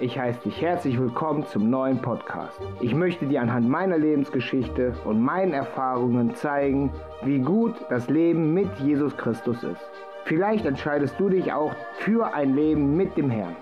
Ich heiße dich herzlich willkommen zum neuen Podcast. Ich möchte dir anhand meiner Lebensgeschichte und meinen Erfahrungen zeigen, wie gut das Leben mit Jesus Christus ist. Vielleicht entscheidest du dich auch für ein Leben mit dem Herrn.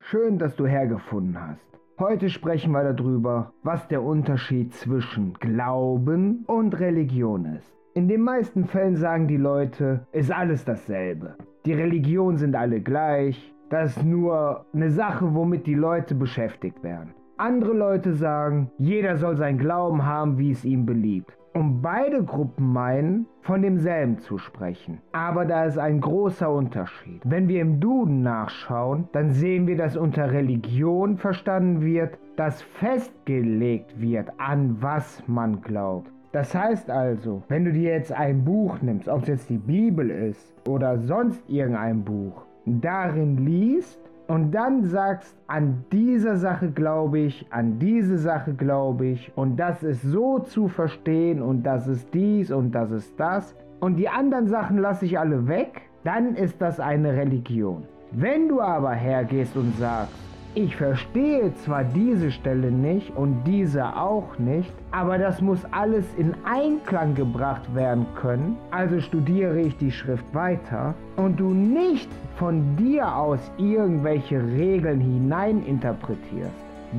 Schön, dass du hergefunden hast. Heute sprechen wir darüber, was der Unterschied zwischen Glauben und Religion ist. In den meisten Fällen sagen die Leute, ist alles dasselbe. Die Religionen sind alle gleich, das ist nur eine Sache, womit die Leute beschäftigt werden. Andere Leute sagen, jeder soll sein Glauben haben, wie es ihm beliebt. Und beide Gruppen meinen, von demselben zu sprechen. Aber da ist ein großer Unterschied. Wenn wir im Duden nachschauen, dann sehen wir, dass unter Religion verstanden wird, dass festgelegt wird, an was man glaubt. Das heißt also, wenn du dir jetzt ein Buch nimmst, ob es jetzt die Bibel ist oder sonst irgendein Buch, darin liest und dann sagst, an dieser Sache glaube ich, an diese Sache glaube ich und das ist so zu verstehen und das ist dies und das ist das und die anderen Sachen lasse ich alle weg, dann ist das eine Religion. Wenn du aber hergehst und sagst, ich verstehe zwar diese Stelle nicht und diese auch nicht, aber das muss alles in Einklang gebracht werden können, also studiere ich die Schrift weiter und du nicht von dir aus irgendwelche Regeln hineininterpretierst,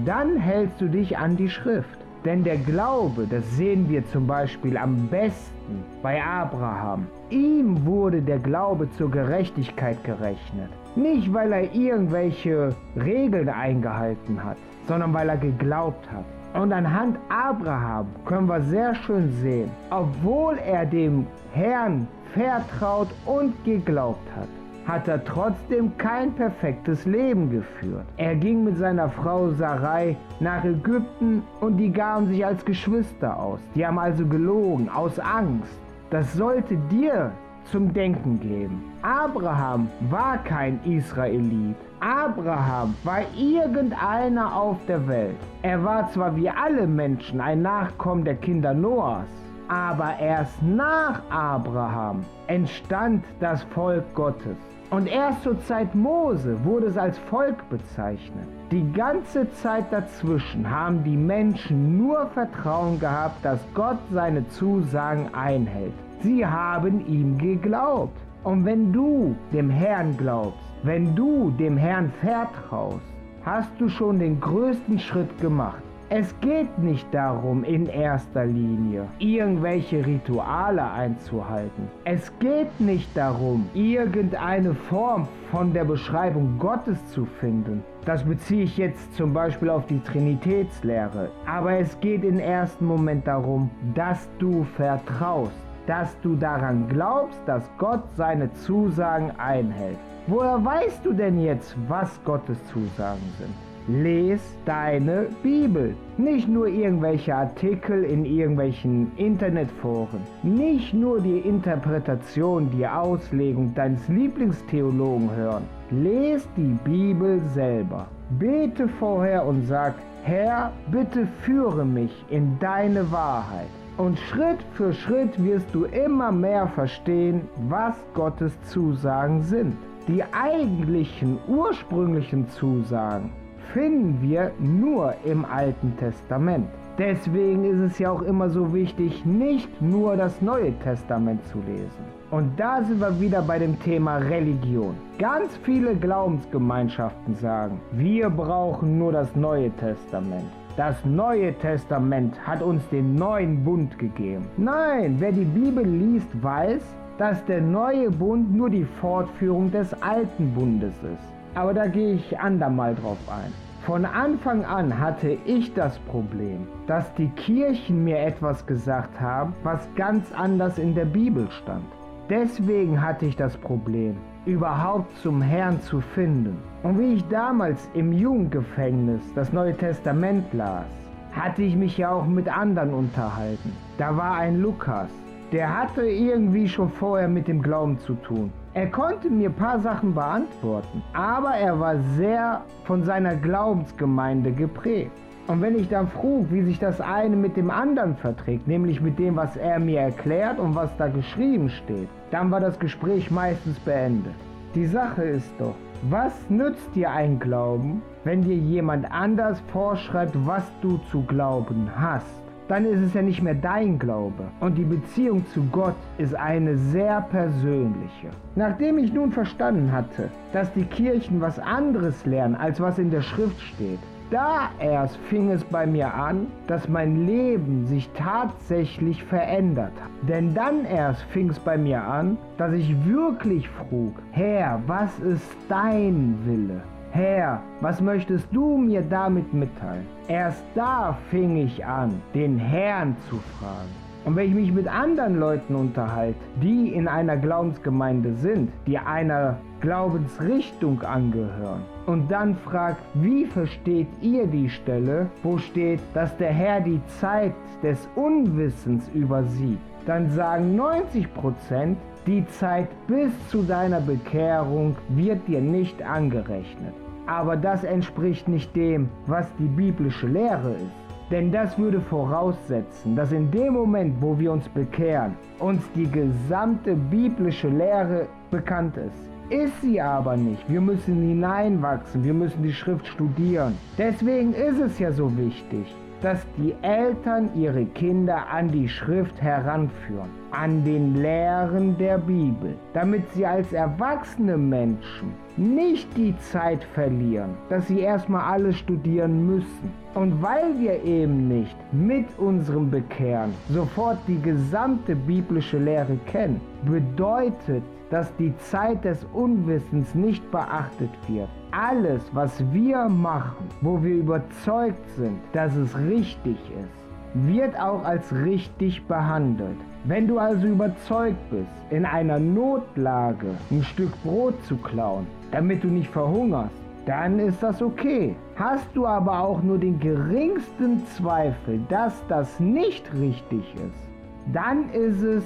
dann hältst du dich an die Schrift. Denn der Glaube, das sehen wir zum Beispiel am besten bei Abraham. Ihm wurde der Glaube zur Gerechtigkeit gerechnet. Nicht, weil er irgendwelche Regeln eingehalten hat, sondern weil er geglaubt hat. Und anhand Abraham können wir sehr schön sehen, obwohl er dem Herrn vertraut und geglaubt hat, hat er trotzdem kein perfektes Leben geführt. Er ging mit seiner Frau Sarai nach Ägypten und die gaben sich als Geschwister aus. Die haben also gelogen, aus Angst. Das sollte dir zum Denken geben. Abraham war kein Israelit. Abraham war irgendeiner auf der Welt. Er war zwar wie alle Menschen ein Nachkommen der Kinder Noahs, aber erst nach Abraham entstand das Volk Gottes. Und erst zur Zeit Mose wurde es als Volk bezeichnet. Die ganze Zeit dazwischen haben die Menschen nur Vertrauen gehabt, dass Gott seine Zusagen einhält. Sie haben ihm geglaubt. Und wenn du dem Herrn glaubst, wenn du dem Herrn vertraust, hast du schon den größten Schritt gemacht. Es geht nicht darum, in erster Linie irgendwelche Rituale einzuhalten. Es geht nicht darum, irgendeine Form von der Beschreibung Gottes zu finden. Das beziehe ich jetzt zum Beispiel auf die Trinitätslehre. Aber es geht im ersten Moment darum, dass du vertraust dass du daran glaubst, dass Gott seine Zusagen einhält. Woher weißt du denn jetzt, was Gottes Zusagen sind? Les deine Bibel. Nicht nur irgendwelche Artikel in irgendwelchen Internetforen. Nicht nur die Interpretation, die Auslegung deines Lieblingstheologen hören. Les die Bibel selber. Bete vorher und sag, Herr, bitte führe mich in deine Wahrheit. Und Schritt für Schritt wirst du immer mehr verstehen, was Gottes Zusagen sind. Die eigentlichen, ursprünglichen Zusagen finden wir nur im Alten Testament. Deswegen ist es ja auch immer so wichtig, nicht nur das Neue Testament zu lesen. Und da sind wir wieder bei dem Thema Religion. Ganz viele Glaubensgemeinschaften sagen, wir brauchen nur das Neue Testament. Das Neue Testament hat uns den neuen Bund gegeben. Nein, wer die Bibel liest, weiß, dass der neue Bund nur die Fortführung des alten Bundes ist. Aber da gehe ich andermal drauf ein. Von Anfang an hatte ich das Problem, dass die Kirchen mir etwas gesagt haben, was ganz anders in der Bibel stand. Deswegen hatte ich das Problem, überhaupt zum Herrn zu finden. Und wie ich damals im Jugendgefängnis das Neue Testament las, hatte ich mich ja auch mit anderen unterhalten. Da war ein Lukas, der hatte irgendwie schon vorher mit dem Glauben zu tun. Er konnte mir ein paar Sachen beantworten, aber er war sehr von seiner Glaubensgemeinde geprägt. Und wenn ich dann frug, wie sich das eine mit dem anderen verträgt, nämlich mit dem, was er mir erklärt und was da geschrieben steht, dann war das Gespräch meistens beendet. Die Sache ist doch, Was nützt dir ein Glauben, wenn dir jemand anders vorschreibt, was du zu glauben hast? Dann ist es ja nicht mehr dein Glaube. Und die Beziehung zu Gott ist eine sehr persönliche. Nachdem ich nun verstanden hatte, dass die Kirchen was anderes lernen, als was in der Schrift steht, da erst fing es bei mir an, dass mein Leben sich tatsächlich verändert hat. Denn dann erst fing es bei mir an, dass ich wirklich frug, Herr, was ist dein Wille? Herr, was möchtest du mir damit mitteilen? Erst da fing ich an, den Herrn zu fragen. Und wenn ich mich mit anderen Leuten unterhalte, die in einer Glaubensgemeinde sind, die einer Glaubensrichtung angehören, und dann fragt, wie versteht ihr die Stelle, wo steht, dass der Herr die Zeit des Unwissens übersieht, dann sagen 90 Prozent, die Zeit bis zu deiner Bekehrung wird dir nicht angerechnet. Aber das entspricht nicht dem, was die biblische Lehre ist. Denn das würde voraussetzen, dass in dem Moment, wo wir uns bekehren, uns die gesamte biblische Lehre bekannt ist. Ist sie aber nicht. Wir müssen hineinwachsen, wir müssen die Schrift studieren. Deswegen ist es ja so wichtig, dass die Eltern ihre Kinder an die Schrift heranführen, an den Lehren der Bibel, damit sie als erwachsene Menschen nicht die Zeit verlieren, dass sie erstmal alles studieren müssen. Und weil wir eben nicht mit unserem Bekehren sofort die gesamte biblische Lehre kennen, bedeutet, dass die Zeit des Unwissens nicht beachtet wird. Alles, was wir machen, wo wir überzeugt sind, dass es richtig ist, wird auch als richtig behandelt. Wenn du also überzeugt bist, in einer Notlage ein Stück Brot zu klauen, damit du nicht verhungerst, dann ist das okay. Hast du aber auch nur den geringsten Zweifel, dass das nicht richtig ist, dann ist es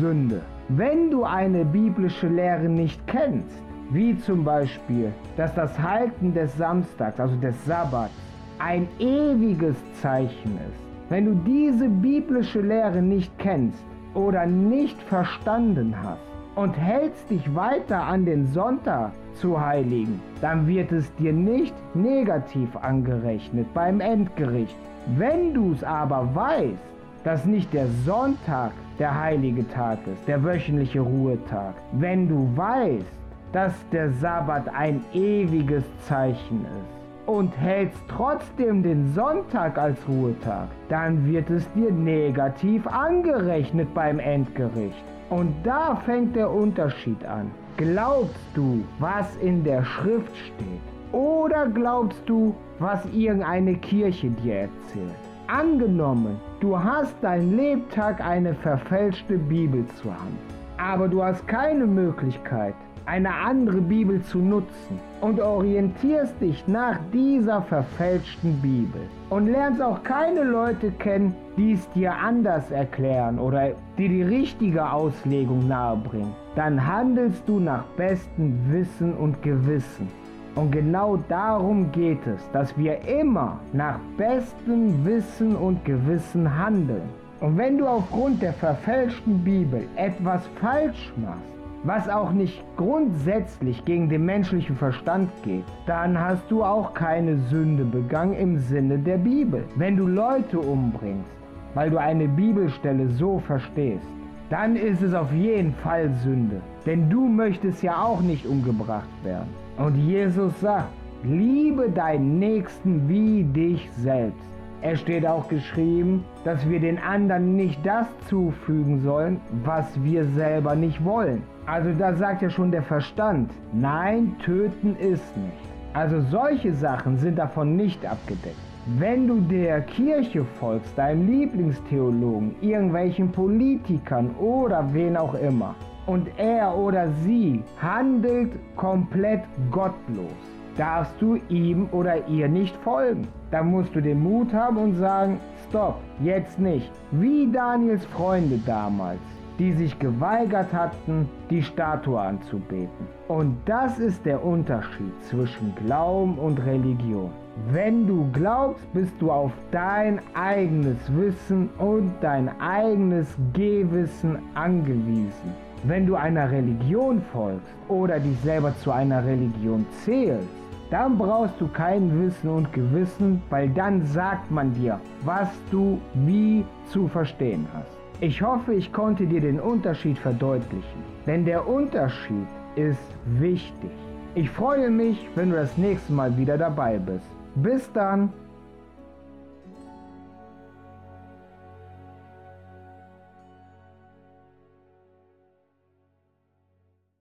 Sünde. Wenn du eine biblische Lehre nicht kennst, wie zum Beispiel, dass das Halten des Samstags, also des Sabbats, ein ewiges Zeichen ist, wenn du diese biblische Lehre nicht kennst oder nicht verstanden hast und hältst dich weiter an den Sonntag zu heiligen, dann wird es dir nicht negativ angerechnet beim Endgericht. Wenn du es aber weißt, dass nicht der Sonntag der heilige Tag ist, der wöchentliche Ruhetag, wenn du weißt, dass der Sabbat ein ewiges Zeichen ist und hältst trotzdem den Sonntag als Ruhetag, dann wird es dir negativ angerechnet beim Endgericht. Und da fängt der Unterschied an. Glaubst du, was in der Schrift steht? Oder glaubst du, was irgendeine Kirche dir erzählt? Angenommen, du hast dein Lebtag eine verfälschte Bibel zur Hand, aber du hast keine Möglichkeit, eine andere Bibel zu nutzen und orientierst dich nach dieser verfälschten Bibel und lernst auch keine Leute kennen, die es dir anders erklären oder die die richtige Auslegung nahebringen, dann handelst du nach bestem Wissen und Gewissen und genau darum geht es, dass wir immer nach bestem Wissen und Gewissen handeln. Und wenn du aufgrund der verfälschten Bibel etwas falsch machst, was auch nicht grundsätzlich gegen den menschlichen Verstand geht, dann hast du auch keine Sünde begangen im Sinne der Bibel. Wenn du Leute umbringst, weil du eine Bibelstelle so verstehst, dann ist es auf jeden Fall Sünde. Denn du möchtest ja auch nicht umgebracht werden. Und Jesus sagt, liebe deinen Nächsten wie dich selbst. Es steht auch geschrieben, dass wir den anderen nicht das zufügen sollen, was wir selber nicht wollen. Also da sagt ja schon der Verstand, nein, töten ist nicht. Also solche Sachen sind davon nicht abgedeckt. Wenn du der Kirche folgst, deinem Lieblingstheologen, irgendwelchen Politikern oder wen auch immer, und er oder sie handelt komplett gottlos, darfst du ihm oder ihr nicht folgen. Da musst du den Mut haben und sagen, stopp, jetzt nicht. Wie Daniels Freunde damals, die sich geweigert hatten, die Statue anzubeten. Und das ist der Unterschied zwischen Glauben und Religion. Wenn du glaubst, bist du auf dein eigenes Wissen und dein eigenes Gehwissen angewiesen. Wenn du einer Religion folgst oder dich selber zu einer Religion zählst, dann brauchst du kein Wissen und Gewissen, weil dann sagt man dir, was du wie zu verstehen hast. Ich hoffe, ich konnte dir den Unterschied verdeutlichen, denn der Unterschied ist wichtig. Ich freue mich, wenn du das nächste Mal wieder dabei bist. Bis dann!